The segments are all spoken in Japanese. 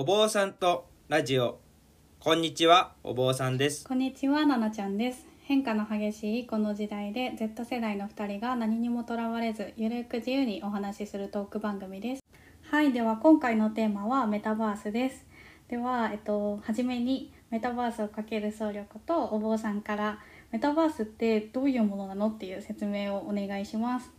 お坊さんとラジオこんにちはお坊さんですこんにちは、ななちゃんです。変化の激しいこの時代で Z 世代の2人が何にもとらわれずゆるく自由にお話しするトーク番組です。はい、では今回のテーマはメタバースです。では、えっと、初めにメタバースをかける僧侶ことお坊さんからメタバースってどういうものなのっていう説明をお願いします。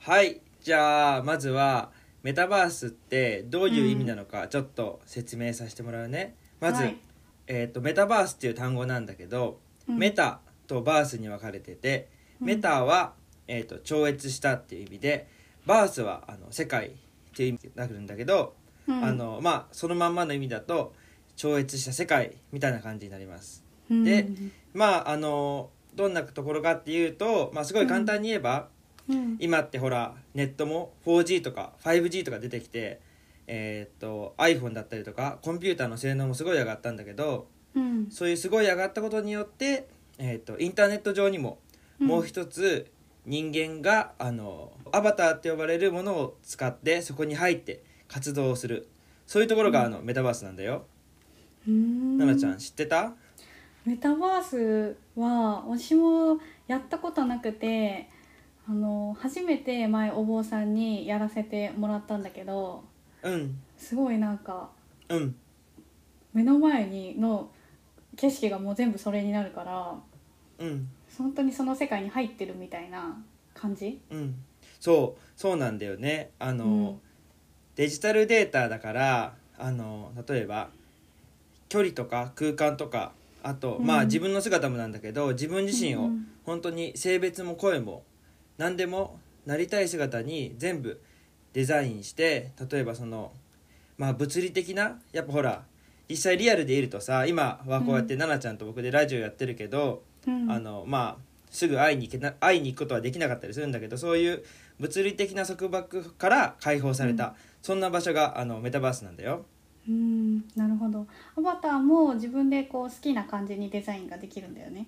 はいじゃあまずはメタバースってどういう意味なのかちょっと説明させてもらうね、まず、はい。えー、とメタバースっていう単語なんだけど、うん。メタとバースに分かれてて、うん。メタは、えー、と超越したっていう意味でバースはあの世界っていう意味になるんだけど、うん。あのまあそのまんまの意味だと超越した世界みたいな感じになります。うん。でまああのどんなところかっていうと、まあ、すごい簡単に言えば、うん。今ってほらネットも 4G とか 5G とか出てきて、えーっと iPhone だったりとかコンピューターの性能もすごい上がったんだけどうん。そういうすごい上がったことによって、えーっとインターネット上にももう一つ人間があのアバターって呼ばれるものを使ってそこに入って活動をする。そういうところがあのメタバースなんだよ。うん。奈々ちゃん知ってた？メタバースは私もやったことなくてあの初めて前お坊さんにやらせてもらったんだけどうん。すごいなんかうん。目の前にの景色がもう全部それになるからうん。本当にその世界に入ってるみたいな感じ？うん。そうそうなんだよね。あの、うん。デジタルデータだからあの例えば距離とか空間とかあと、うん。まあ自分の姿もなんだけど自分自身を本当に性別も声も何でもなりたい姿に全部デザインして例えばそのまあ物理的なやっぱほら実際リアルでいるとさ今はこうやって奈々ちゃんと僕でラジオやってるけど、うん。あのまあすぐ会いに行けな会いに行くことはできなかったりするんだけどそういう物理的な束縛から解放された、うん。そんな場所があのメタバースなんだよ。うんなるほど。アバターも自分でこう好きな感じにデザインができるんだよね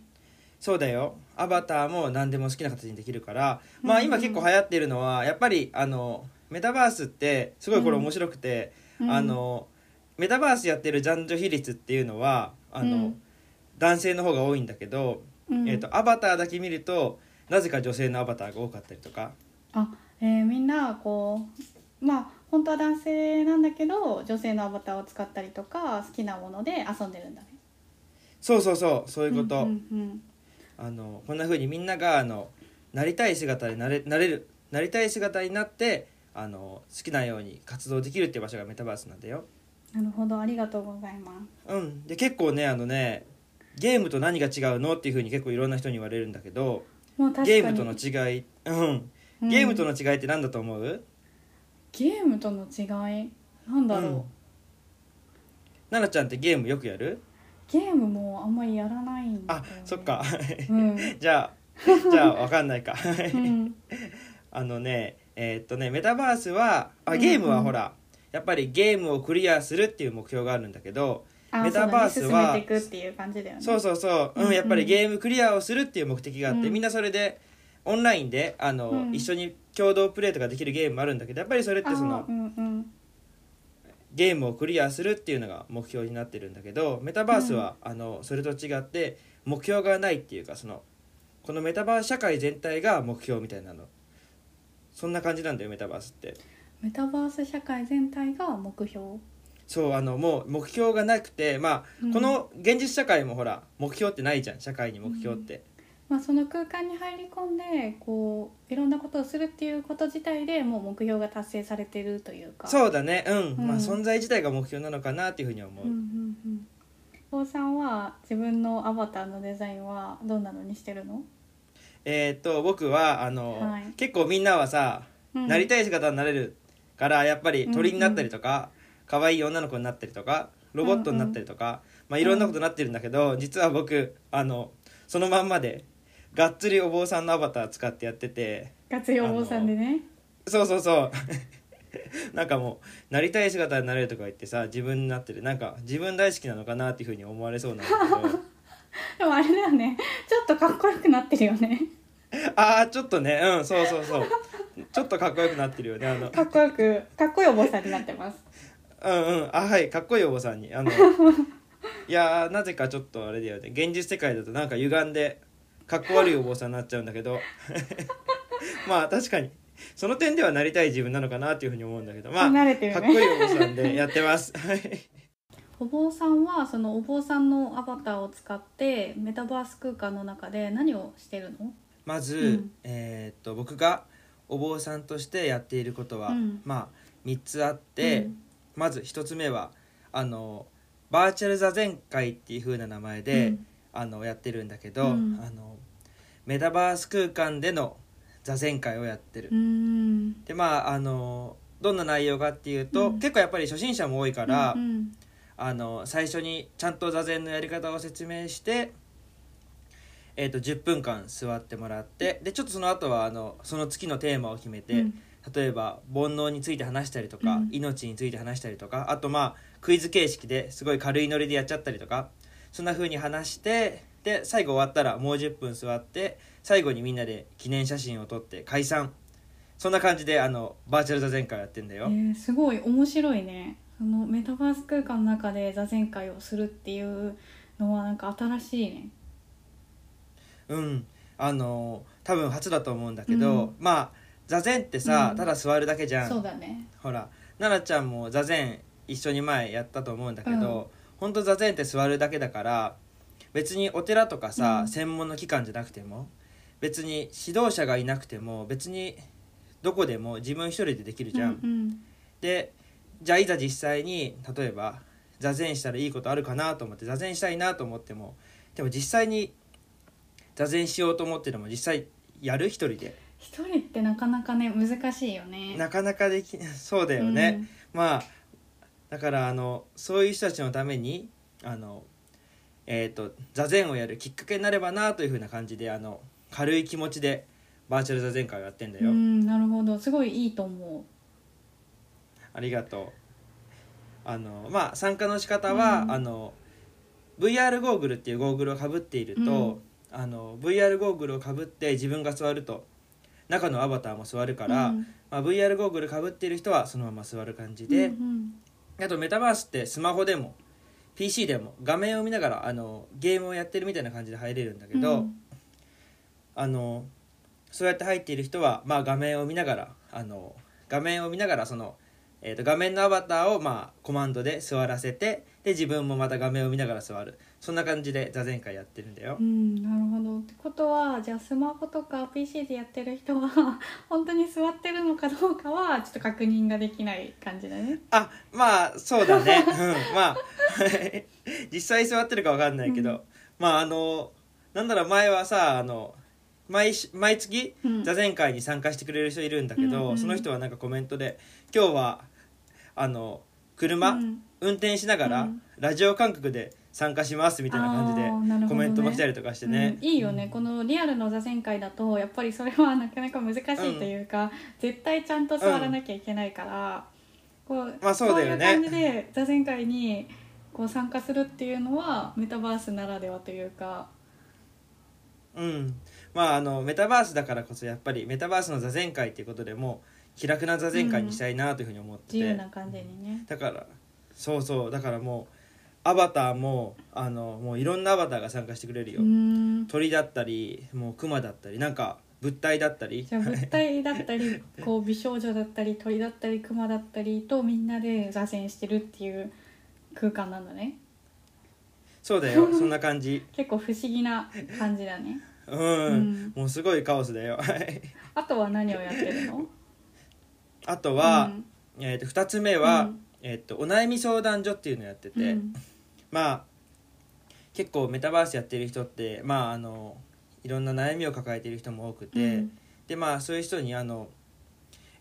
そうだよ。アバターも何でも好きな形にできるから、まあうん今結構流行ってるのはやっぱりあのメタバースってすごいこれ面白くて、うん。あのメタバースやってる男女比率っていうのはあの、うん。男性の方が多いんだけど、うん。えー、とアバターだけ見るとなぜか女性のアバターが多かったりとか。あ、えーみんなこうまあ本当は男性なんだけど女性のアバターを使ったりとか好きなもので遊んでるんだね。そうそうそうそういうこと、うんうんあのこんな風にみんながあのなりたい姿になれなれるなりたい姿になってあの好きなように活動できるっていう場所がメタバースなんだよ。なるほどありがとうございます。うん、で結構ねあのねゲームと何が違うのっていう風に結構いろんな人に言われるんだけどもう確かに。ゲームとの違い、うん、うん。ゲームとの違いって何だと思う、ゲームとの違い？なんだろう、うん。奈々ちゃんってゲームよくやる？ゲームもあんまりやらないんだよ、あね、そっか。うん、じゃあ じゃあ分かんないか。うん、あのねえーっとねメタバースはあうんゲームはほら、やっぱりゲームをクリアするっていう目標があるんだけどあメタバースはそうだね、進めていくっていう感じだよね。そうそうそう、うんやっぱりゲームクリアをするっていう目的があって、うん。みんなそれでオンラインであの、うん。一緒に共同プレイとかできるゲームもあるんだけどやっぱりそれってそのあうんうんゲームをクリアするっていうのが目標になってるんだけどメタバースは、あのそれと違って目標がないっていうかそのこのメタバース社会全体が目標みたいなの。そんな感じなんだよメタバースって。メタバース社会全体が目標。そうあのもう目標がなくてまあ、うん。この現実社会もほら目標ってないじゃん社会に目標って、まあ、その空間に入り込んでこういろんなことをするっていうこと自体でもう目標が達成されてるというか。う、そうだね。うん、うん。まあ存在自体が目標なのかなっていうふうには思う、んうんうん坊さんは自分のアバターのデザインはどんなのにしてるの、えーっと僕はあの、はい。結構みんなはさ、うん。なりたい姿になれるからやっぱり鳥になったりとか、可愛い女の子になったりとかロボットになったりとか、まあいろんなことになってるんだけど、実は僕あのそのまんまでがっつりお坊さんのアバター使ってやってて活用坊さんでね。そうそうそう。なんかもうなりたい姿になれるとか言ってさ自分になってる。なんか自分大好きなのかなっていうふうに思われそうなんだけど。でもあれだよね。ちょっとかっこよくなってるよね。ああちょっとね。うんそうそうそう。ちょっとかっこよくなってるよねあの。かっこよくかっこいいお坊さんになってます。うんうん。あはい。かっこいいお坊さんに。あのいやーなぜかちょっとあれだよね。現実世界だとなんか歪んでかっこ悪いお坊さんになっちゃうんだけど。まあ確かに。その点ではなりたい自分なのかなっていうふうに思うんだけど。まあね。かっこいいお坊さんでやってます。はい。お坊さんはそのお坊さんのアバターを使ってメタバース空間の中で何をしてるの？まず、うん。えーっと僕がお坊さんとしてやっていることは、うん。まあ3つあって、うん。まず1つ目はあのバーチャル座禅会っていう風な名前で、うんあのやってるんだけど、うん。あのメタバース空間での座禅会をやってる、うん。でまああのどんな内容かっていうと、うん。結構やっぱり初心者も多いから、うんあの最初にちゃんと座禅のやり方を説明して、えー、と10分間座ってもらってでちょっとその後はあのその月のテーマを決めて、うん。例えば煩悩について話したりとか、うん。命について話したりとかあとまあクイズ形式ですごい軽いノリでやっちゃったりとかそんな風に話してで最後終わったらもう10分座って最後にみんなで記念写真を撮って解散。そんな感じであのバーチャル座禅会やってんだよ。えーすごい面白いね。そのメタバース空間の中で座禅会をするっていうのはなんか新しいね。うん。あの多分初だと思うんだけど、うん。まあ座禅ってさ、うん。ただ座るだけじゃん。そうだね。ほら奈々ちゃんも座禅一緒に前やったと思うんだけど、うんほんと座禅って座るだけだから別にお寺とかさ、うん。専門の機関じゃなくても別に指導者がいなくても別にどこでも自分一人でできるじゃん。うんでじゃあいざ実際に例えば座禅したらいいことあるかなと思って座禅したいなと思ってもでも実際に座禅しようと思ってでも実際やる一人で。一人ってなかなかね難しいよね。なかなかできそうだよね、まあだからあのそういう人たちのためにあの、えー、と座禅をやるきっかけになればなというふうな感じであの軽い気持ちでバーチャル座禅会をやってんだよ、うん、うんなるほど。すごいいいと思ありがとう。あのまあ参加の仕方は、うん。あの VR ゴーグルっていうゴーグルをかぶっていると、あの VR ゴーグルをかぶって自分が座ると中のアバターも座るうから、うん。まあ、VR ゴーグルかぶっている人はそのまま座る感じで、うんあとメタバースってスマホでも PC でも画面を見ながらあのゲームをやってるみたいな感じで入れるんだけど、うん。あのそうやって入っている人は、まあ、画面を見ながらあの画面を見ながらその、えー、と画面のアバターを、まあ、コマンドで座らせてで自分もまた画面を見ながら座る。そんな感じで座禅会やってるんだよ。う。ん、なるほど。ってことはじゃあスマホとか PC でやってる人は 本当に座ってるのかどうかはちょっと確認ができない感じだね。あまあそうだね、うん、まあ 実際座ってるか分かんないけど、うん。まああのなんだろう前はさあの毎し毎月うん。座禅会に参加してくれる人いるんだけど、うんうん。その人はなんかコメントで「今日はあの車、うん。運転しながら、うん。ラジオ感覚で参加します」みたいな感じであーなるほどね。コメントも来たりとかしてね。うん。いいよね。このリアルの座禅会だとやっぱりそれはなかなか難しいというか、絶対ちゃんと座らなきゃいけないから、こうまあそうだよね。いう感じで座禅会にこう参加するっていうのはメタバースならではというか。うん、まああのメタバースだからこそやっぱりメタバースの座禅会っていうことでもう気楽な座禅会にしたいなというふうに思ってて、自由な感じにね。だからそうそう。だからもうアバターもあのもういろんなアバターが参加してくれるよ、うん。鳥だったりもうクマだったりなんか物体だったり。じゃあ物体だったり こう美少女だったり鳥だったり熊だったりとみんなで座禅してるっていう空間なんだね。そうだよ。そんな感じ。結構不思議な感じだね。うん、うん。もうすごいカオスだよ。はい。あとは何をやってるの？あとは、うん。えー、と2つ目は、うん。えー、とお悩み相談所っていうのをやってて、うん。まあ結構メタバースやってる人ってまああのいろんな悩みを抱えている人も多くて、うん。でまあそういう人にあの、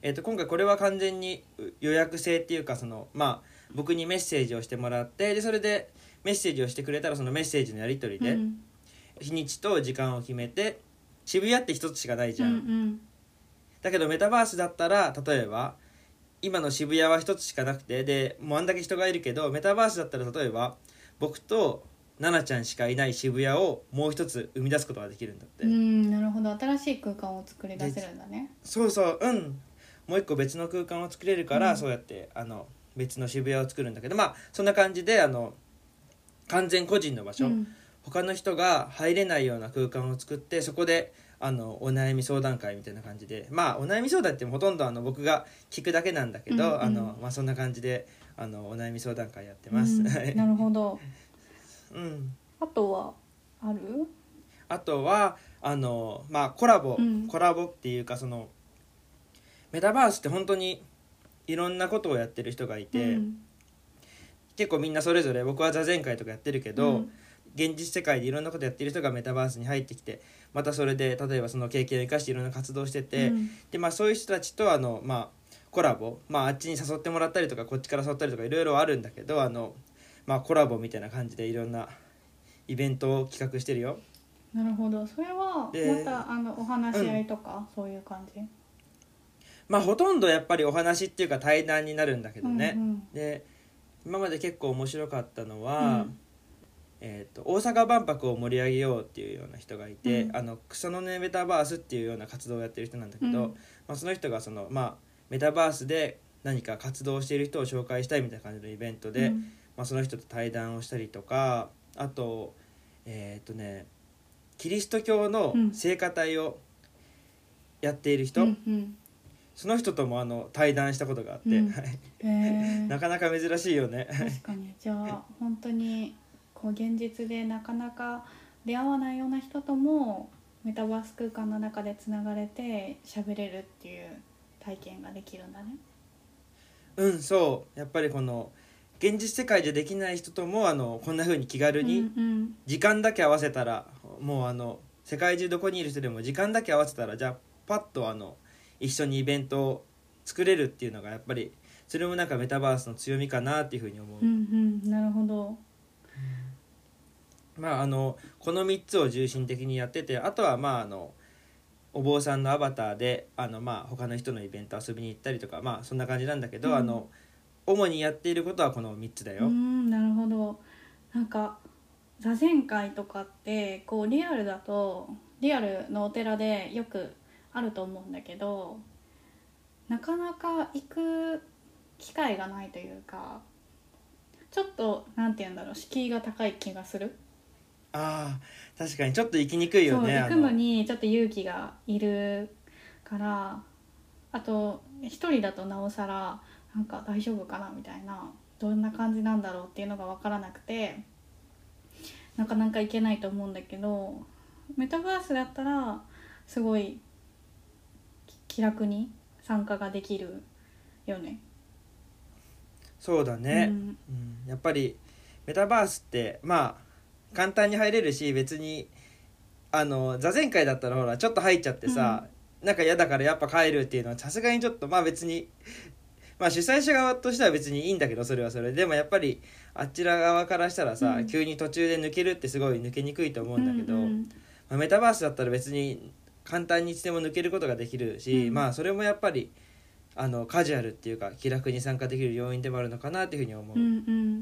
えー、と今回これは完全にう予約制っていうかそのまあ僕にメッセージをしてもらってでそれでメッセージをしてくれたらそのメッセージのやり取りで、うん。日にちと時間を決めて渋谷って一つしかないじゃん、うんだけどメタバースだったら例えば今の渋谷は一つしかなくてでもうあんだけ人がいるけどメタバースだったら例えば僕と奈々ちゃんしかいない渋谷をもう一つ生み出すことができるんだって、うんなるほど。新しい空間を作り出せるんだね。そうそう。うん。もう一個別の空間を作れるから、うん。そうやってあの別の渋谷を作るんだけどまあそんな感じであの完全個人の場所、うん。他の人が入れないような空間を作ってそこであのお悩み相談会みたいな感じで。まあお悩み相談ってほとんどあの僕が聞くだけなんだけど、うんうん。あのまあ、そんな感じであのお悩み相談会やってます。うん。なるほど。うん。あとはある？あとはあの、まあ、コラボ、うん。コラボっていうかそのメタバースって本当にいろんなことをやってる人がいて、うん。結構みんなそれぞれ僕は座禅会とかやってるけど、うん現実世界でいろんなことやってる人がメタバースに入ってきてまたそれで例えばその経験を生かしていろんな活動をしてて、うん。でまあ、そういう人たちとあの、まあ、コラボ、まあ、あっちに誘ってもらったりとかこっちから誘ったりとかいろいろあるんだけどあの、まあ、コラボみたいな感じでいろんなイベントを企画してるよ。なるほど。それはでまたあのお話し合いとか、そういう感じ？まあほとんどやっぱりお話っていうか対談になるんだけどね、うんうん。で今まで結構面白かったのは、うんえー、と大阪万博を盛り上げようっていうような人がいて、うん。あの草の根メタバースっていうような活動をやってる人なんだけど、うん。まあ、その人がその、まあ、メタバースで何か活動をしている人を紹介したいみたいな感じのイベントで、うん。まあ、その人と対談をしたりとかあとえっ、とねキリスト教の聖歌隊をやっている人、うんうん。その人ともあの対談したことがあって、うん。はい。へー。なかなか珍しいよね。確かに。じゃあ本当にこう現実でなかなか出会わないような人ともメタバース空間の中でつながれて喋れるっていう体験ができるんだね。うんそうやっぱりこの現実世界でできない人ともあのこんな風に気軽にうんうん時間だけ合わせたら、もうあの世界中どこにいる人でも時間だけ合わせたらじゃあパッとあの一緒にイベントを作れるっていうのがやっぱりそれもなんかメタバースの強みかなっていうふうに思う、うんうんなるほど。まああのこの3つを重心的にやっててあとはまああのお坊さんのアバターであのまあ他の人のイベント遊びに行ったりとかまあそんな感じなんだけど、うんあの主にやっていることはこの3つだうよ。んなるほど。なんか座禅会とかってこうリアルだとリアルのお寺でよくあると思うんだけどなかなか行く機会がないというかちょっとなんて言うんだろう敷居が高い気がするああ確かにちょっと行きにくいよね。行くあのにちょっと勇気がいるからあと一人だとなおさらなんか大丈夫かなみたいなどんな感じなんだろうっていうのが分からなくてなかなか行けないと思うんだけどメタバースだったらすごいき気楽に参加ができるよね。そうだね、うんうんやっぱりメタバースってまあ簡単に入れるし別にあの座禅会だったらほらちょっと入っちゃってさ、なんか嫌だからやっぱ帰るっていうのはさすがにちょっとまあ別にまあ主催者側としては別にいいんだけどそれはそれで。もやっぱりあちら側からしたらさ、うん。急に途中で抜けるってすごい抜けにくいと思うんだけど、うんうんまあ、メタバースだったら別に簡単にいつでも抜けることができるし、うん。まあそれもやっぱりあのカジュアルっていうか気楽に参加できる要因でもあるのかなっていうふうに思う。うんうん、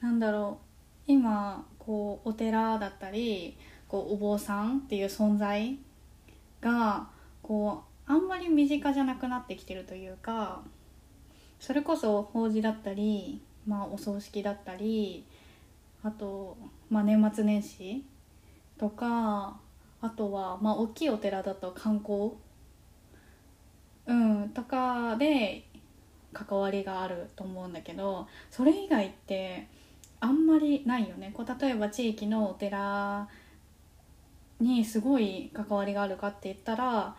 なんだろう。今こうお寺だったりこうお坊さんっていう存在がこうあんまり身近じゃなくなってきてるというかそれこそ法事だったり、まあ、お葬式だったりあと、まあ、年末年始とかあとは、まあ、大きいお寺だと観光、うん、とかで関わりがあると思うんだけどそれ以外ってあんまりないよね。こう例えば地域のお寺にすごい関わりがあるかって言ったら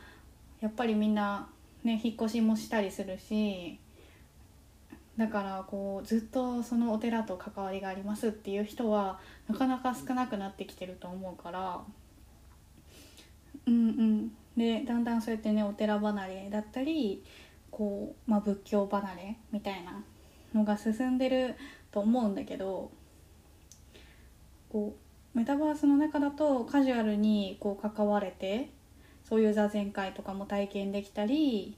やっぱりみんな、ね、引っ越しもしたりするしだからこうずっとそのお寺と関わりがありますっていう人はなかなか少なくなってきてると思うから。うんうん。でだんだんそうやってねお寺離れだったりこう、まあ、仏教離れみたいなのが進んでると思うんだけどこうメタバースの中だとカジュアルにこう関われてそういう座禅会とかも体験できたり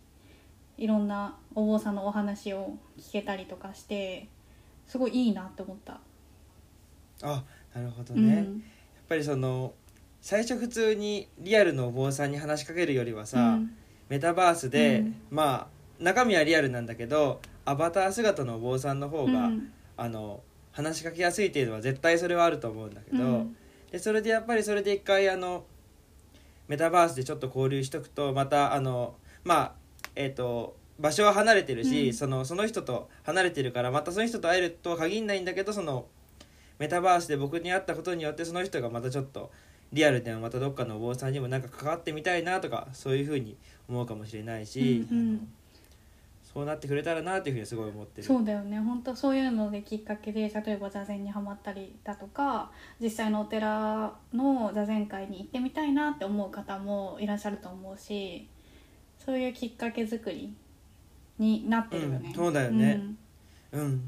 いろんなお坊さんのお話を聞けたりとかしてすごいいいなって思った。あなるほどうね、やっんぱりその最初普通にリアルのお坊さんに話しかけるよりはさ、うん。メタバースで、うん。まあ中身はリアルなんだけどアバター姿のお坊さんの方が、うんあの話しかけやすいっていうのは絶対それはあると思うんだけど、うん。でそれでやっぱりそれで一回あのメタバースでちょっと交流しとくとまたあのまあえっ、と場所は離れてるし、うん。そのその人と離れてるからまたその人と会えるとは限らないんだけどそのメタバースで僕に会ったことによってその人がまたちょっとリアルでもまたどっかのお坊さんにもなんか関わってみたいなとかそういうふうに思うかもしれないし、うんうんそうなってくれたらなっていうふうにすごい思ってる。そうだよね。本当そういうのできっかけで例えば座禅にはまったりだとか実際のお寺の座禅会に行ってみたいなって思う方もいらっしゃると思うしそういうきっかけ作りになってるよね、うんそうだよね。うん。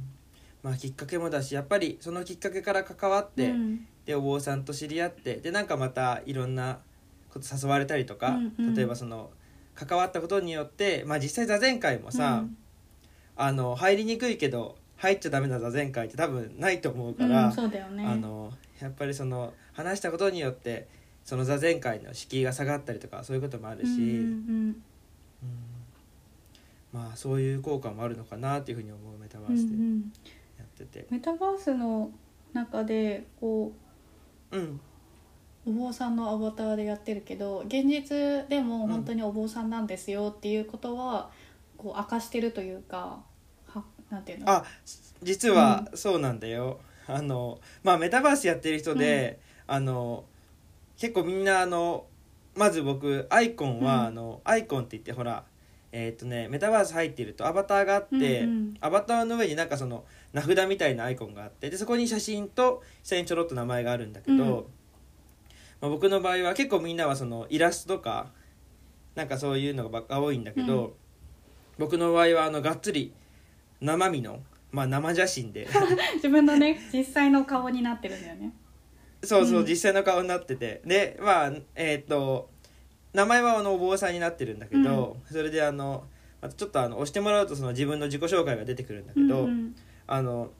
まあきっかけもだしやっぱりそのきっかけから関わっうんて、うん。でお坊さんと知り合ってでなんかまたいろんなこと誘われたりとか、うんうん。例えばその関わったことによって、まあ、実際座禅会もさ、うん。あの入りにくいけど入っちゃダメな座禅会って多分ないと思うかうら、ん、そうだよね。あのやっぱりその話したことによってその座禅会の敷居が下がったりとかそういうこともあるし、うんうんうん。まあそういう効果もあるのかなっていうふうに思うメタバうんうんうースでん。やってて。メタバースの中でこうん。うお坊さんのアバターでやってるけど現実でも本当にお坊さんなんですよっていうことは、こう明かしてるというかはなんていうの？あ実はそうなんだよ、あのまあメタバースやってる人で、あの結構みんなあのまず僕アイコンは、うん。あのアイコンって言ってほらえーっ、とねメタバース入ってるとアバターがあって、うんうん。アバターの上になんかその名札みたいなアイコンがあってでそこに写真と下にちょろっと名前があるんだけど、うんまあ、僕の場合は結構みんなはそのイラストとかなんかそういうのがばっか多いんだけど、うん。僕の場合はあのがっつり生身の、まあ、生写真で。自分のね実際の顔になってるんだよね。そうそう、うん。実際の顔になってて。でまあえーっと名前はあのお坊さんになってるんだけど、それであのちょっとあの押してもらうとその自分の自己紹介が出てくるんだけど、うんうん。あの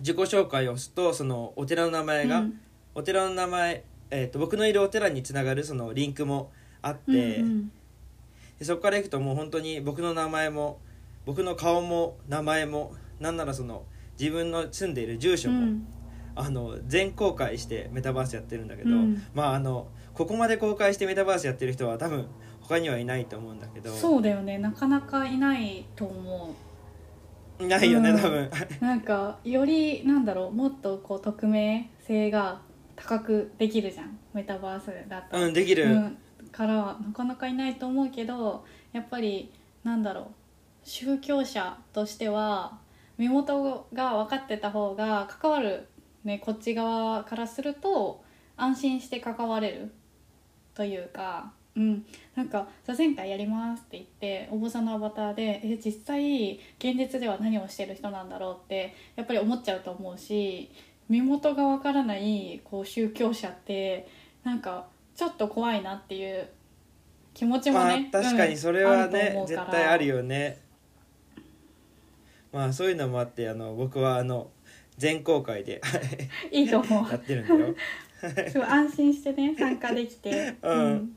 自己紹介を押すとそのお寺の名前が、うん。お寺の名前、えー、と僕のいるお寺につながるそのリンクもあって、うんうん。でそこからいくともう本当に僕の名前も僕の顔も名前もなんならその自分の住んでいる住所も、うん。あの全公開してメタバースやってるんだけど、うん。まああのここまで公開してメタバースやってる人は多分他にはいないと思うんだけどそうだよね。なかなかいないと思いないよね、うん。多分。う なんかよりなんだろう。もっとこう匿名性が高くできるじゃん。メタバースだと、うんできる、うん、からなかなかいないと思うけどやっぱりなんだろう。宗教者としては身元が分かってた方が関わる、ね、こっち側からすると安心して関われる。というか、うん、なんか「座禅会やります」って言ってお坊さんのアバターでえ実際現実では何をしてる人なんだろうってやっぱり思っちゃうと思うし身元が分からないこう宗教者ってなんかちょっと怖いなっていう気持ちもまあね、確かにそれはねうから。絶対あるよね。まあそういうのもあってあの僕はあの全公開で いいと思やってるんだよ。安心してね参加できて、うん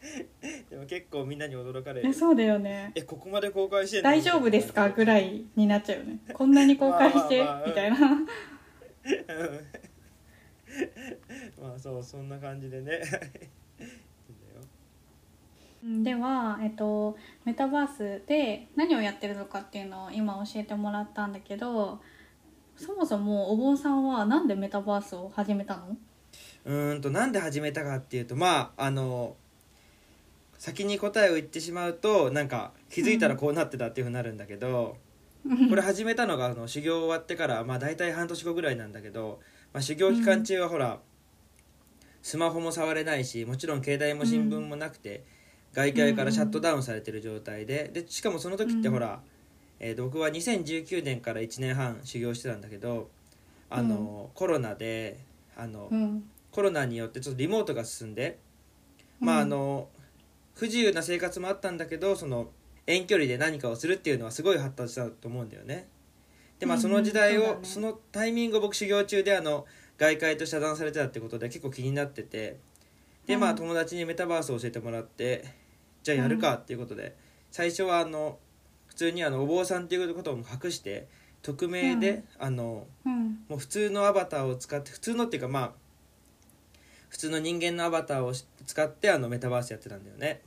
でも結構みんなに驚かれる。えそうだよね。えここまで公開してんの？大丈夫ですか？ぐらいになっちゃうよね。こんなに公開して？まあまあまあ。みたいな。まあそうそんな感じでね。う んでは、えっと、メタバースで何をやってるのかっていうのを今教えてもらったんだけどそもそもお坊さんはなんでメタバースを始めたの？うーんとなんで始めたかっていうとまああの先に答えを言ってしまうとなんか気づいたらこうなってたっていうふうになるんだけど、これ始めたのがあの修行終わってからまあ大体半年後ぐらいなんだけど、まあ、修行期間中はほら、スマホも触れないしもちろん携帯も新聞もなくて、外界からシャットダウンされてる状態ででしかもその時ってほら、えーと僕は2019年から1年半修行してたんだけどあの、コロナであの、うん。コロナによってちょっとリモートが進んで、まああうん。の不自由な生活もあったんだけどその遠距離で何かをするっていうのはすごい発達したと思うんだよね。でまあうんその時代を、そうだね。そのタイミングを僕修行中であの外界と遮断されてたってことで結構気になってて。でまあうん。友達にメタバースを教えてもらってじゃあやるかっていうことで、最初はあの普通にあのお坊さんっていうことも隠して匿名で、あのうん。もう普通のアバターを使って普通のっていうかまあ普通の人間のアバターをし使ってあのメタバースやってたんだよね。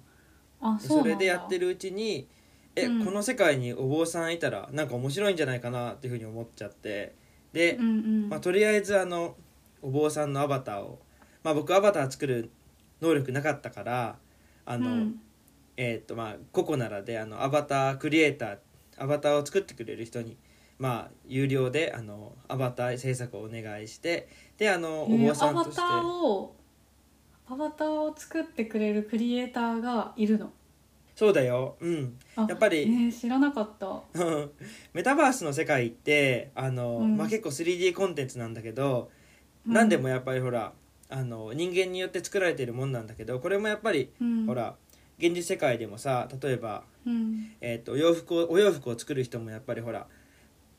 あそうなんだ。れでやってるうちにえ、うん。この世界にお坊さんいたらなんか面白いんじゃないかなっていうふうに思っちゃって。で、うんうん。まあ、とりあえずあのお坊さんのアバターを、まあ、僕アバター作る能力なかったからあの、うん。えっ、とまあココナラであのアバタークリエイターアバターを作ってくれる人にまあ有料であのアバター制作をお願いしてであのおえー坊さんとして、アバターをアバターを作ってくれるクリエイターがいるの？そうだよ。うん。あやっぱりえー知らなかった。メタバースの世界ってあの、うん。まあ、結構 3D コンテンツなんだけど、うん。何でもやっぱりほらあの人間によって作られてるもんなんだけどこれもやっぱり、うん。ほら現実世界でもさ例えば、うん。えー、と洋服をお洋服を作る人もやっぱりほら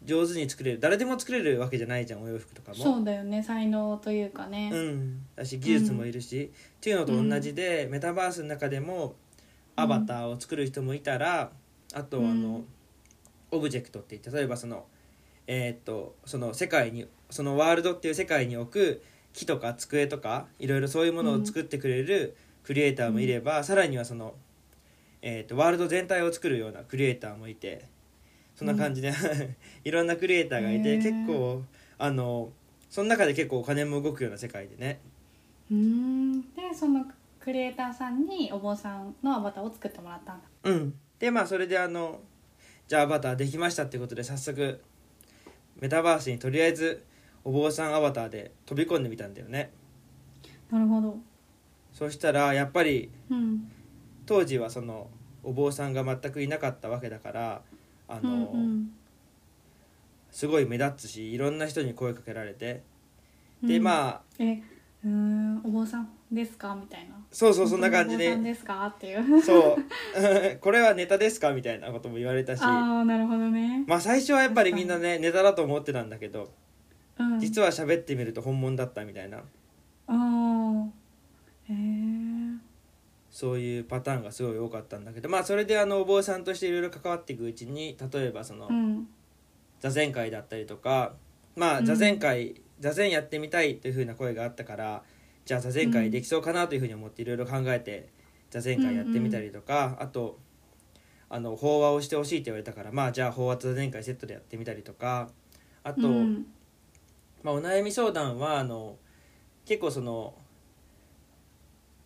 上手に作れる誰でも作れるわけじゃないじゃんお洋服とかも。そうだよね才能というかね。うん、だし技術もいるし、っていうのと同じで、メタバースの中でもアバターを作る人もいたら、あとあの、うん。オブジェクトって言って例えばそのえーっとその世界にそのワールドっていう世界に置く木とか机とかいろいろそういうものを作ってくれるクリエイターもいれば、さらにはその、えーっとワールド全体を作るようなクリエイターもいてそんな感じで、いろんなクリエイターがいて結構あのその中で結構お金も動くような世界でね。うーん。でそのクリエイターさんにお坊さんのアバターを作ってもらったんだ。うん、でまあそれであのじゃあアバターできましたってことで早速メタバースにとりあえずお坊さんアバターで飛び込んでみたんだよね。なるほど。そしたらやっぱりうん。当時はそのお坊さんが全くいなかったわけだからあの、うんうんすごい目立つしいろんな人に声かけられて。で、うん。まあえうーんお坊さんですか？みたいな。そうそうそんな感じお坊さんでですか？っていう。そう。これはネタですか？みたいなことも言われたし。ああなるほどね、まあ最初はやっぱりみんなねネタだと思ってたんだけどうん、実は喋ってみると本物だったみたいなああへえそういうパターンがすごい多かったんだけどまあそれであのお坊さんとしていろいろ関わっていくうちに例えばそのうん。座禅会だったりとかまうん。あ座禅会、座禅やってみたいというふうな声があったからじゃあ座禅会できそうかなというふうに思っていろいろ考えて座禅会やってみたりとか、あとあの法話をしてほしいって言われたからまあじゃあ法話と座禅会セットでやってみたりとかあと、うん。まあ、お悩み相談はあの結構その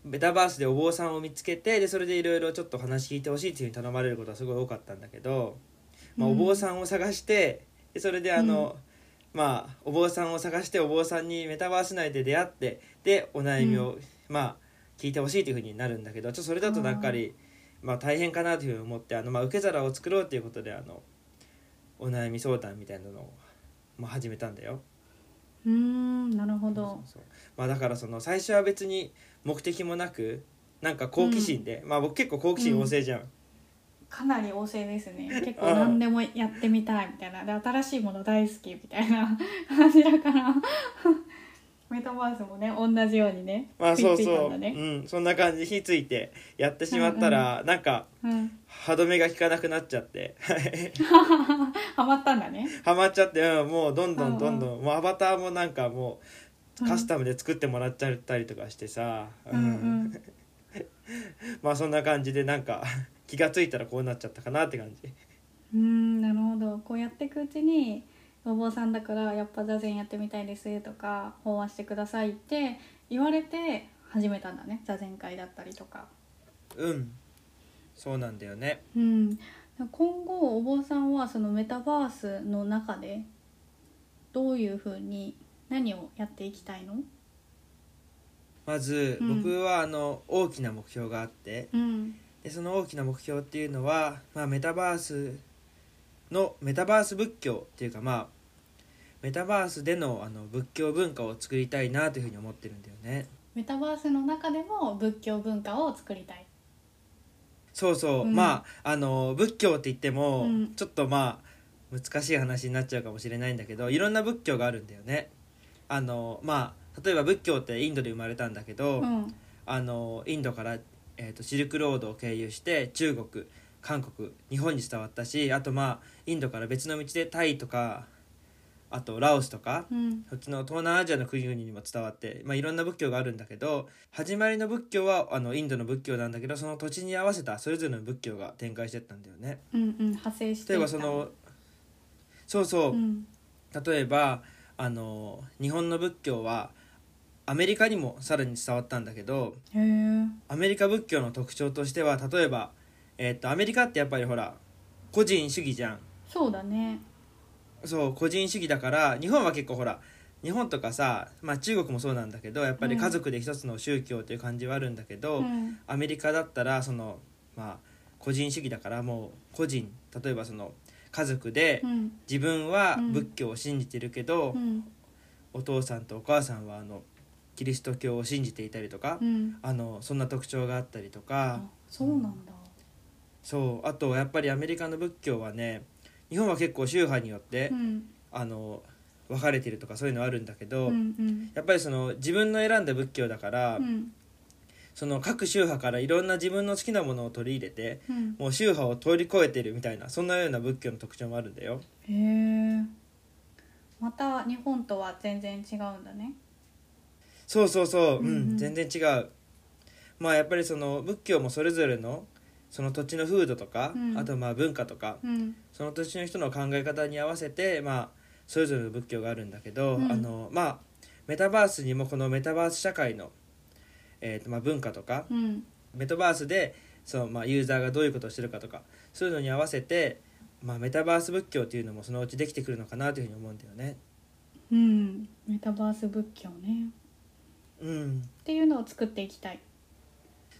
メタバースでお坊さんを見つけてでそれでいろいろちょっと話聞いてほしいっていうふうに頼まれることはすごい多かったんだけど、まあ、うん。お坊さんを探してでそれであの、まあお坊さんを探してお坊さんにメタバース内で出会ってでお悩みを、まあ聞いてほしいというふうになるんだけどちょっとそれだとなんかり、まあ、大変かなというふうに思ってあの、まあ、受け皿を作ろうということであのお悩み相談みたいなのを、まあ、始めたんだよ。うーんなるほど。まあだからその最初は別に目的もなくなんか好奇心で、まあ僕結構好奇心旺盛じゃん、かなり旺盛ですね。結構何でもやってみたいみたいな。で新しいもの大好きみたいな。感 じだから メタバースもね同じようにねまあそうそう、ね。うん、そんな感じ火ついてやってしまったら、なんかうん。歯止めが効かなくなっちゃって。ハマったんだね。ハマっちゃって、うん、もうどんどんどんどん、うん。もうアバターもなんかもうカスタムで作ってもらっちゃったりとかしてさ、うん。うん。まあそんな感じでなんか 気がついたらこうなっちゃったかなって感じ。うーんなるほど。こうやっていくうちにお坊さんだからやっぱ座禅やってみたいですとか法話してくださいって言われて始めたんだね。座禅会だったりとか。うん。そうなんだよね。うん。今後お坊さんはそのメタバースの中でどういうふうに何をやっていきたいの？まずうん。僕はあの大きな目標があって。うん。でその大きな目標っていうのは、まあ、メタバースのメタバース仏教っていうかまあメタバースでのあの仏教文化を作りたいなというふうに思ってるんだよね。メタバースの中でも仏教文化を作りたい。そうそう、うん。まああの仏教って言っても、うん。ちょっとまあ難しい話になっちゃうかもしれないんだけどいろんな仏教があるんだよねあのまあ例えば仏教ってインドで生まれたんだけど、うん。あのインドから、えー、とシルクロードを経由して中国韓国日本に伝わったしあとまあインドから別の道でタイとかあとラオスとかうん。そっちの東南アジアの国々にも伝わって、まあ、いろんな仏教があるんだけど始まりの仏教はあのインドの仏教なんだけどその土地に合わせたそれぞれの仏教が展開してったんだよね。うんうん派生して例えばそのそうそう、うん。例えばあの日本の仏教はアメリカにもさらに伝わったんだけどアメリカ仏教の特徴としては例えば、えっとアメリカってやっぱりほら個人主義じゃん。そうだね。そう個人主義だから日本は結構ほら日本とかさ、まあ、中国もそうなんだけどやっぱり家族で一つの宗教という感じはあるんだけど、うん。アメリカだったらそのまあ個人主義だからもう個人。例えばその家族でうん。自分はうん。仏教を信じてるけど、うん。お父さんとお母さんはあのキリスト教を信じていたりとか、うん。あのそんな特徴があったりとあかそうなんだ。そう。あとやっぱりアメリカの仏教はね日本は結構宗派によって、うん。あの分かれてるとかそういうのあるんだけど、やっぱりその自分の選んだ仏教だから、うんその各宗派からいろんな自分の好きなものを取り入れてうん。もう宗派を通り越えてるみたいなそんなような仏教の特徴もあるんだよ。へえ。また日本とは全然違うんだね。そうそうそう、うん。うんうん。全然違う。まあやっぱりその仏教もそれぞれのその土地の風土とか、うん。あとまあ文化とかうん。その土地の人の考え方に合わせてまあそれぞれの仏教があるんだけど、うん。あのまあメタバースにもこのメタバース社会の、えーとまあ、文化とかうん。メタバースでその、まあ、ユーザーがどういうことをしてるかとかそういうのに合わせて、まあ、メタバース仏教っていうのもそのうちできてくるのかなというふうに思うんだよね。うん。メタバース仏教ね。うん、っていうのを作っていきたい。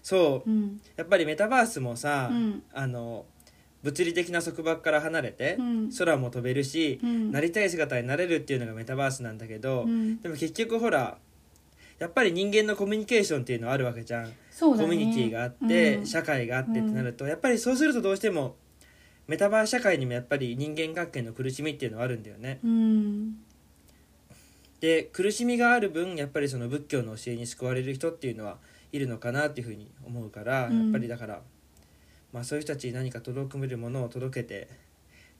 そう。うん。やっぱりメタバースもさ、うん。あの物理的な束縛から離れて、うん。空も飛べるし、うん。なりたい姿になれるっていうのがメタバースなんだけど、うん。でも結局ほらやっぱり人間のコミュニケーションっていうのはあるわけじゃん、ね。コミュニティがあって、うん。社会があってってなると、やっぱりそうするとどうしてもメタバース社会にもやっぱり人間関係の苦しみっていうのはあるんだよね。うん。で苦しみがある分やっぱりその仏教の教えに救われる人っていうのはいるのかなっていうふうに思うから、うん。やっぱりだから、まあ、そういう人たちに何か届くめるものを届けて、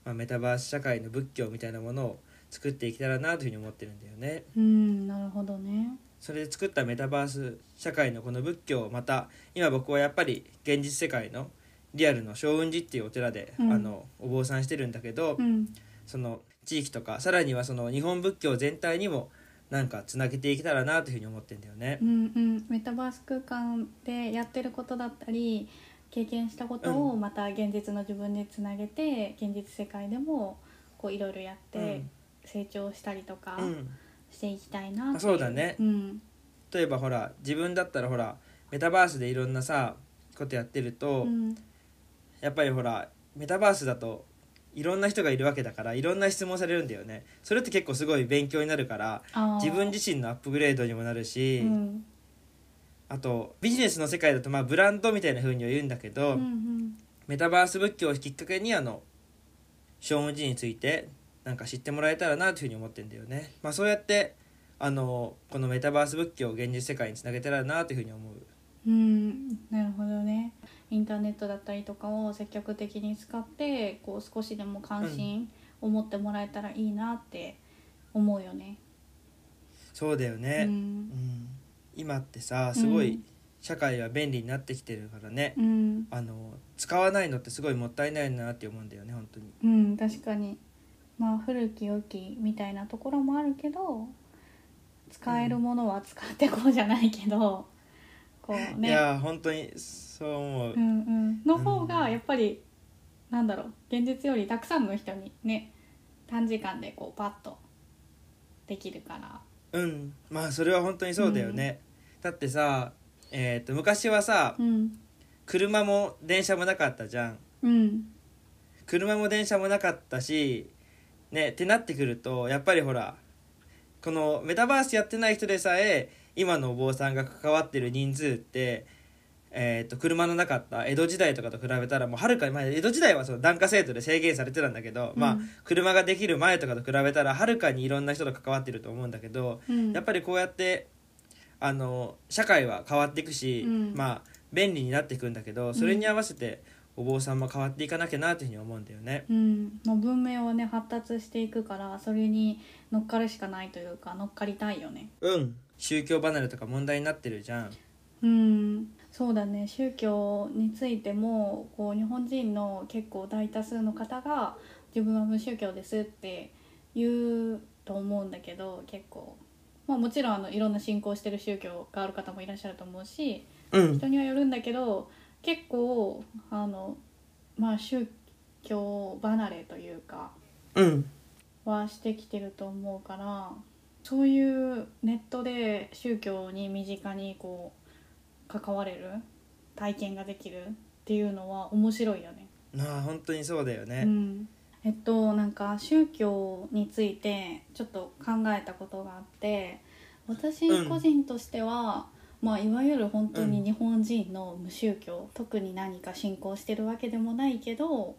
まあ、メタバース社会の仏教みたいなものを作っていけたらなというふうに思ってるんだよね。うんなるほどねそれで作ったメタバース社会のこの仏教をまた今僕はやっぱり現実世界のリアルの祥雲寺っていうお寺で、うん。あのお坊さんしてるんだけど、うん。その地域とかさらにはその日本仏教全体にもなんかつなげていけたらなというふうに思ってんだよね。う。んうん。メタバース空間でやってることだったり経験したことをまた現実の自分でつなげて現実世界でもこういろいろやって成長したりとかうん、していきたいなってそうだね。うん。例えばほら自分だったらほらメタバースでいろんなさことやってると、うん。やっぱりほらメタバースだといろんな人がいるわけだからいろんな質問されるんだよね。それって結構すごい勉強になるから自分自身のアップグレードにもなるし、うん。あとビジネスの世界だとまあブランドみたいな風には言うんだけど、うんうん。メタバース仏教をきっかけにあの正雲寺についてなんか知ってもらえたらなというふうに思ってんだよね。まあ、そうやってあのこのメタバース仏教を現実世界につなげたらなというふうに思う。うんなるほどねインターネットだったりとかを積極的に使ってこう少しでも関心を持ってもらえたらいいなって思うよね。そうだようね、うんん今ってさすごいうん社会は便利になってきてるからね、うんあの使わないのってすごいもったいないなって思うんだよね本当に。うん、確かにまあ古き良きみたいなところもあるけど使えるものは使ってこうじゃないけど、こういねや本当にそう思う。うんうん、の方がやっぱり、なんだろう現実よりたくさんの人にね短時間でこうパッとできるから。うん。まあそれは本当にそうだよね。だってさ、えー、と昔はさうん。車も電車もなかったじゃん。うん。車も電車もなかったしねってなってくるとやっぱりほらこのメタバースやってない人でさえ今のお坊さんが関わってる人数って、えー、と車のなかった江戸時代とかと比べたらもうはるかに前江戸時代はその檀家制度で制限されてたんだけど、まあうん車ができる前とかと比べたらはるかにいろんな人と関わってると思うんだけど、うん。やっぱりこうやってあの社会は変わっていくし、うん。まあ便利になっていくんだけどそれに合わせてお坊さんも変わっていかなきゃなというふうに思うんだよね。うん、もう文明はね発達していくからそれに乗っかるしかないというか乗っかりたいよね。うん。宗教離れとか問題になってるじゃん。うん。そうだね。宗教についてもこう日本人の結構大多数の方が自分は無宗教ですって言うと思うんだけど結構、まあ、もちろんあのいろんな信仰してる宗教がある方もいらっしゃると思うしうん。人にはよるんだけど結構あの、まあ、宗教離れというかうんはしてきてると思うからそういうネットで宗教に身近にこう関われる体験ができるっていうのは面白いよね。なあ本当にそうだよね。うん、えっとなんか宗教についてちょっと考えたことがあって私うん個人としては、まあ、いわゆる本当に日本人の無宗教、特に何か信仰してるわけでもないけど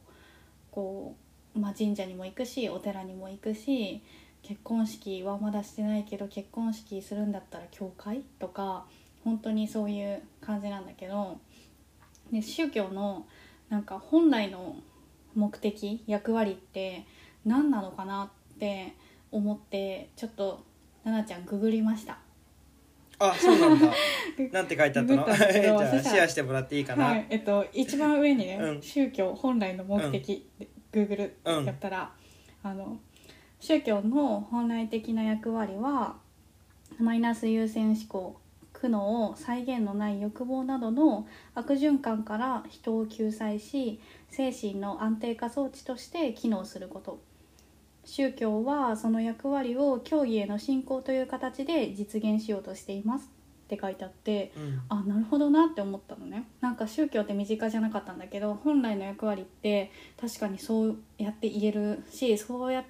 こう、まあ、神社にも行くしお寺にも行くし結婚式はまだしてないけど結婚式するんだったら教会とか本当にそういう感じなんだけどで宗教のなんか本来の目的役割って何なのかなって思ってちょっと奈々ちゃんググりました。あそうなんだ。なんて書いてあったの？じゃあシェアしてもらっていいかな？はい、えっと一番上にね、うん宗教本来の目的で Google うんやったら、あの宗教の本来的な役割はマイナス優先思考苦悩再現のない欲望などの悪循環から人を救済し精神の安定化装置として機能すること宗教はその役割を教義への信仰という形で実現しようとしていますって書いてあってうんあなるほどなって思ったのねなんか宗教って身近じゃなかったんだけど本来の役割って確かにそうやって言えるしそうやっ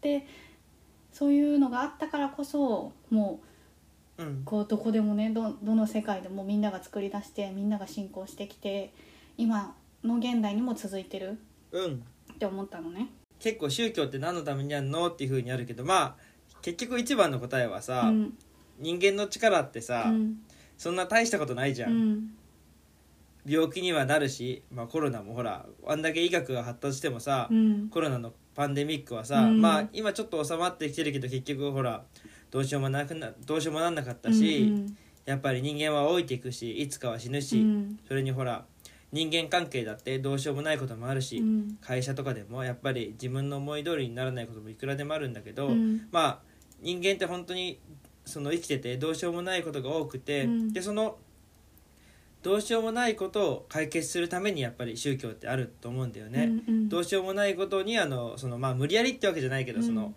てそういうのがあったからこそもうんうこうどこでもねどどの世界でもみんなが作り出してみんなが信仰してきて今の現代にも続いてるうん。って思ったのね。結構宗教って何のためにあるのっていうふうにあるけどまあ結局一番の答えはさ、うん。人間の力ってさ、うん。そんな大したことないじゃ、うん。ん病気にはなるし、まあ、コロナもほらあんだけ医学が発達してもさ、うん。コロナのパンデミックはさ、うん。まあ今ちょっと収まってきてるけど結局ほらどうしようもなくなどうしようもなんなかったし、うん。やっぱり人間は老いていくしいつかは死ぬし、うん。それにほら人間関係だってどうしようもないこともあるし、うん。会社とかでもやっぱり自分の思い通りにならないこともいくらでもあるんだけど、うん。まあ人間って本当にその生きててどうしようもないことが多くて、うん。でそのどうしようもないことを解決するためにやっぱり宗教ってあると思うんだよね。うんうん。どうしようもないことにあのそのまあ無理やりってわけじゃないけど、うん。その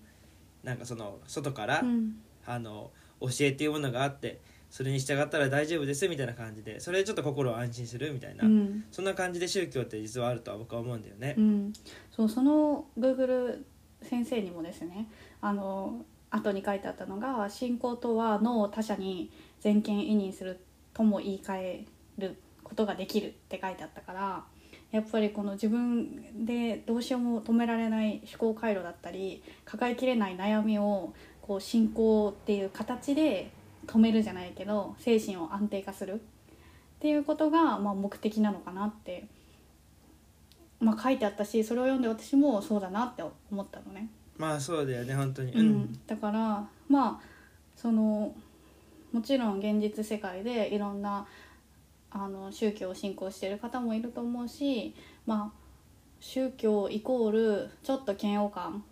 なんかその外から、うん。あの教えっていうものがあってそれに従ったら大丈夫ですみたいな感じでそれでちょっと心を安心するみたいな、うんそんな感じで宗教って実はあるとは僕は思うんだよねう。ん、そうその Google 先生にもですねあの後に書いてあったのが信仰とは脳を他者に全権委任するとも言い換えることができるって書いてあったからやっぱりこの自分でどうしようも止められない思考回路だったり抱えきれない悩みをこう信仰っていう形で止めるじゃないけど精神を安定化する。っていうことが、まあ、目的なのかなってまあ、書いてあったしそれを読んで私もそうだなって思ったのね、まあそうだよね本当に。ううん。ん、だからまあそのもちろん現実世界でいろんなあの宗教を信仰している方もいると思うしまあ宗教イコールちょっと嫌悪感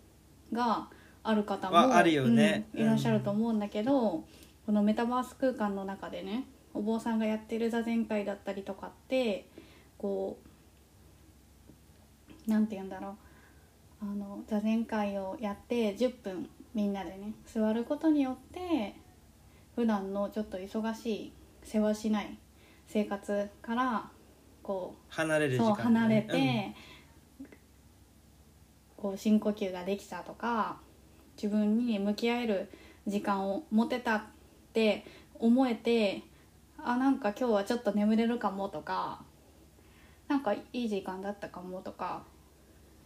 がある方もはあるよね。うんいらっしゃると思うんだけど、このメタバース空間の中でねお坊さんがやってる座禅会だったりとかってこうなんて言うんだろう。あの座禅会をやって10分みんなでね座ることによって普段のちょっと忙しい世話しない生活からこう離れる時間そう離れねて、こう深呼吸ができたとか自分に向き合える時間を持てたって思えてあなんか今日はちょっと眠れるかもとかなんかいい時間だったかもとか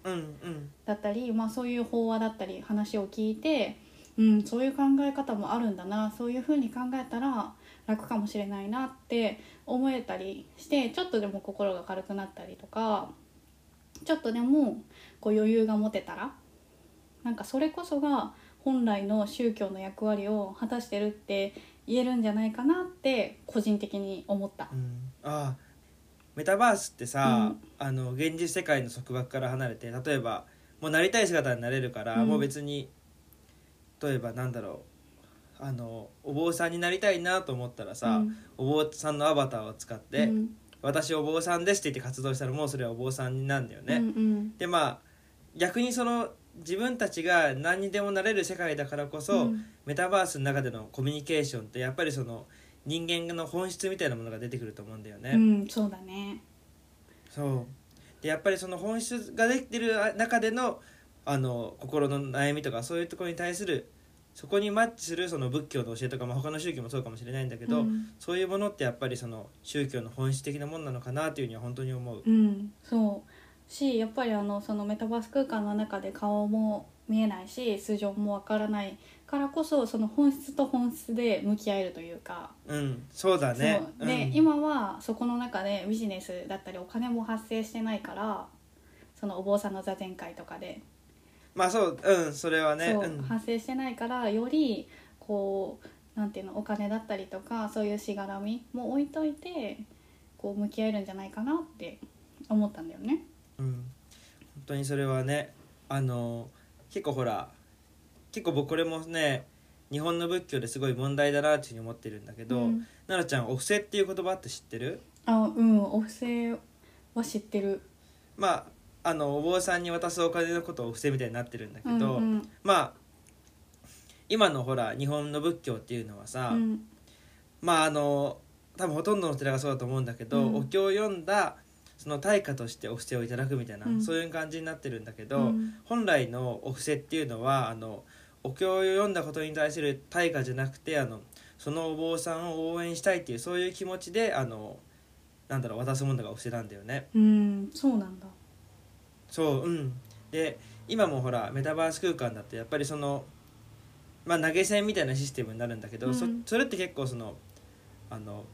うんうん。だったり、まあ、そういう法話だったり話を聞いてうん、そういう考え方もあるんだなそういうふうに考えたら楽かもしれないなって思えたりしてちょっとでも心が軽くなったりとかちょっとでもこう余裕が持てたらなんかそれこそが本来の宗教の役割を果たしてるって言えるんじゃないかなって個人的に思った。う。ん、ああメタバースってさ、あの現実世界の束縛から離れて例えばもうなりたい姿になれるから、うん。もう別に例えばなんだろうあのお坊さんになりたいなと思ったらさ、うん。お坊さんのアバターを使って、うん。私お坊さんですって言って活動したらもうそれはお坊さんになるんだよね。うんうん。でまあ逆にその自分たちが何にでもなれる世界だからこそ、うんメタバースの中でのコミュニケーションってやっぱりその人間の本質みたいなものが出てくると思うんだよね。うん、そうだね。そうでやっぱりその本質ができてる中でのあの心の悩みとかそういうところに対するそこにマッチするその仏教の教えとか、まあ、他の宗教もそうかもしれないんだけど、うんそういうものってやっぱりその宗教の本質的なものなのかなっていうふうには本当に思う。うん、そうしやっぱりあのそのメタバース空間の中で顔も見えないし素性もわからないからこそその本質と本質で向き合えるというか、うん、そうだね。で、うん今はそこの中でビジネスだったりお金も発生してないからそのお坊さんの座禅会とかで、まあそう、うん、それはね。そう、うん発生してないからよりこうなんていうのお金だったりとかそういうしがらみも置いといてこう向き合えるんじゃないかなって思ったんだよね。うん、本当にそれはねあの結構ほら結構僕これもね日本の仏教ですごい問題だなっていうふうに思ってるんだけど、うん。奈々ちゃんお布施っていう言葉って知ってる？あうんお布施は知ってる。まああのお坊さんに渡すお金のことをお布施みたいになってるんだけど、うんうん。まあ今のほら日本の仏教っていうのはさ、うん。まああの多分ほとんどの寺がそうだと思うんだけど、うん。お経を読んだその対価としてお布施をいただくみたいな、うん。そういう感じになってるんだけど、うん。本来のお布施っていうのはあのお経を読んだことに対する対価じゃなくてあのそのお坊さんを応援したいっていうそういう気持ちであのなんだろう渡すものがお布施なんだよね。うん。そうなんだ。そううん。で今もほらメタバース空間だとやっぱりそのまあ投げ銭みたいなシステムになるんだけど、うん。そそれって結構そのあの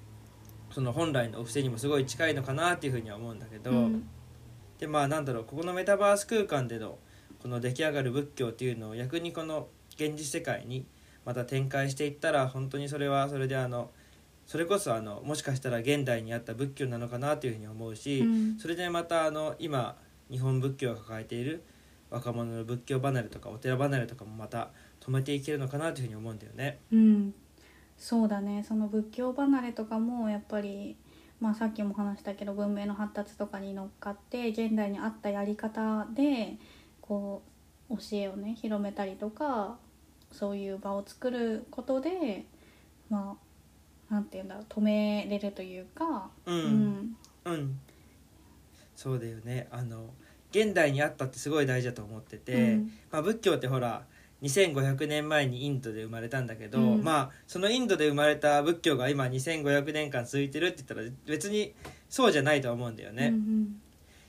その本来のお布施にもすごい近いのかなっていうふうには思うんだけど、うん。でまあなんだろうここのメタバース空間でのこの出来上がる仏教っていうのを逆にこの現実世界にまた展開していったら本当にそれはそれであのそれこそあのもしかしたら現代にあった仏教なのかなというふうに思うし、うん。それでまたあの今日本仏教が抱えている若者の仏教離れとかお寺離れとかもまた止めていけるのかなというふうに思うんだよね。うんそうだね。その仏教離れとかもやっぱりまあさっきも話したけど文明の発達とかに乗っかって現代に合ったやり方でこう教えをね広めたりとかそういう場を作ることでまあなんて言うんだろう止めれるというか、うん、うん。うん、そうだよね。あの現代にあったってすごい大事だと思ってて、うん。まあ、仏教ってほら2500年前にインドで生まれたんだけど、うん。まあそのインドで生まれた仏教が今2500年間続いてるって言ったら別にそうじゃないとは思うんだよね。うん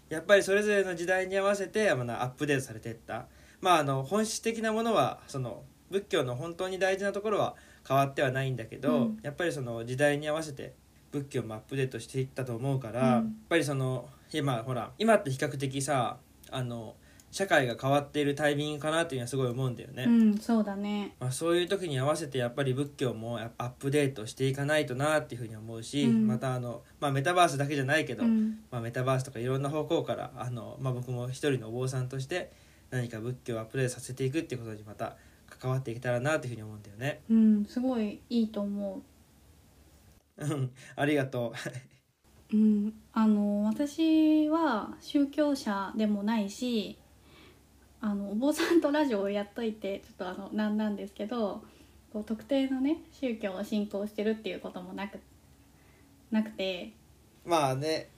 やっぱりそれぞれの時代に合わせてまあアップデートされていった。まああの本質的なものはその仏教の本当に大事なところは変わってはないんだけど、うん。やっぱりその時代に合わせて仏教もアップデートしていったと思うから、うん。やっぱりその今ほら今って比較的さあの社会が変わっているタイミングかなっていうのはすごい思うんだよね。うん、うん、そうだね。まあ、そういう時に合わせてやっぱり仏教もアップデートしていかないとなっていうふうに思うし、うん。またあの、まあ、メタバースだけじゃないけど、うん。まあ、メタバースとかいろんな方向からあの、まあ、僕も一人のお坊さんとして何か仏教をアップデートさせていくっていうことにまた関わっていけたらなというふうに思うんだよね。うん、すごいいいと思う。うんありがとうん、あの私は宗教者でもないしあのお坊さんとラジオをやっといてちょっとあのなんなんですけどこう特定のね宗教を信仰してるっていうこともなくなくてう。まあね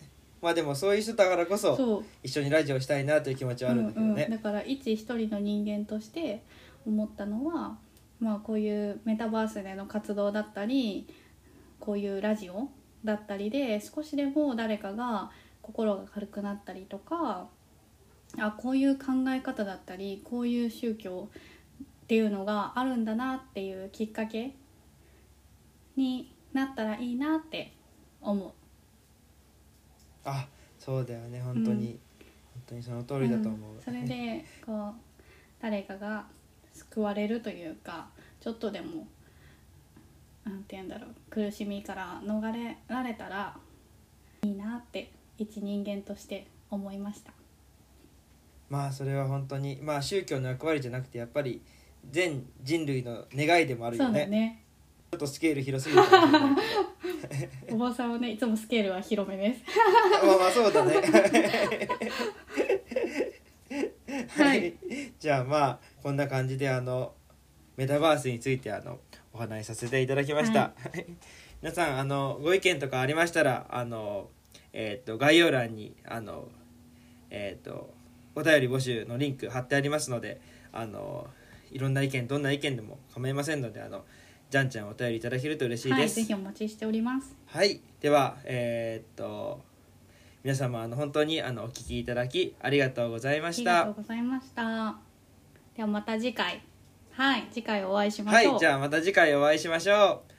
まあでもそういう人だからこそそう一緒にラジオしたいなという気持ちはあるんだけどね。うんうん、だから一一人の人間として思ったのは、まあ、こういうメタバースでの活動だったりこういうラジオだったりで少しでも誰かが心が軽くなったりとかあこういう考え方だったりこういう宗教っっていうのがあるんだなっていうきっかけになったらいいなって思う。あそうだよね。本当に、本当にその通りだと思う、ん。それでこう誰かが救われるというかちょっとでもなんて言うんだろう。苦しみから逃れられたらいいなって一人間として思いましたまあそれは本当にまあ宗教の役割じゃなくてやっぱり全人類の願いでもあるそうよねだね。ちょっとスケール広すぎるかもしれないおばさんはねいつもスケールは広めです。まあまあそうだね。はい。じゃあまあこんな感じであのメタバースについてあのお話しさせていただきました、皆さんあのご意見とかありましたらあのえっ、と概要欄にあのえっ、とお便り募集のリンク貼ってありますのであのいろんな意見どんな意見でも構いませんのであのじゃんちゃんお便りいただけると嬉しいはいですぜひお待ちしております。はい、では、えーっと、皆様、あの、本当に、あの、お聞きいただき、ありがとうございました。ありがとう。ございました。ではまた次回。はい次回お会いしまはいしょう、、じゃあ、また次回お会いしましょう。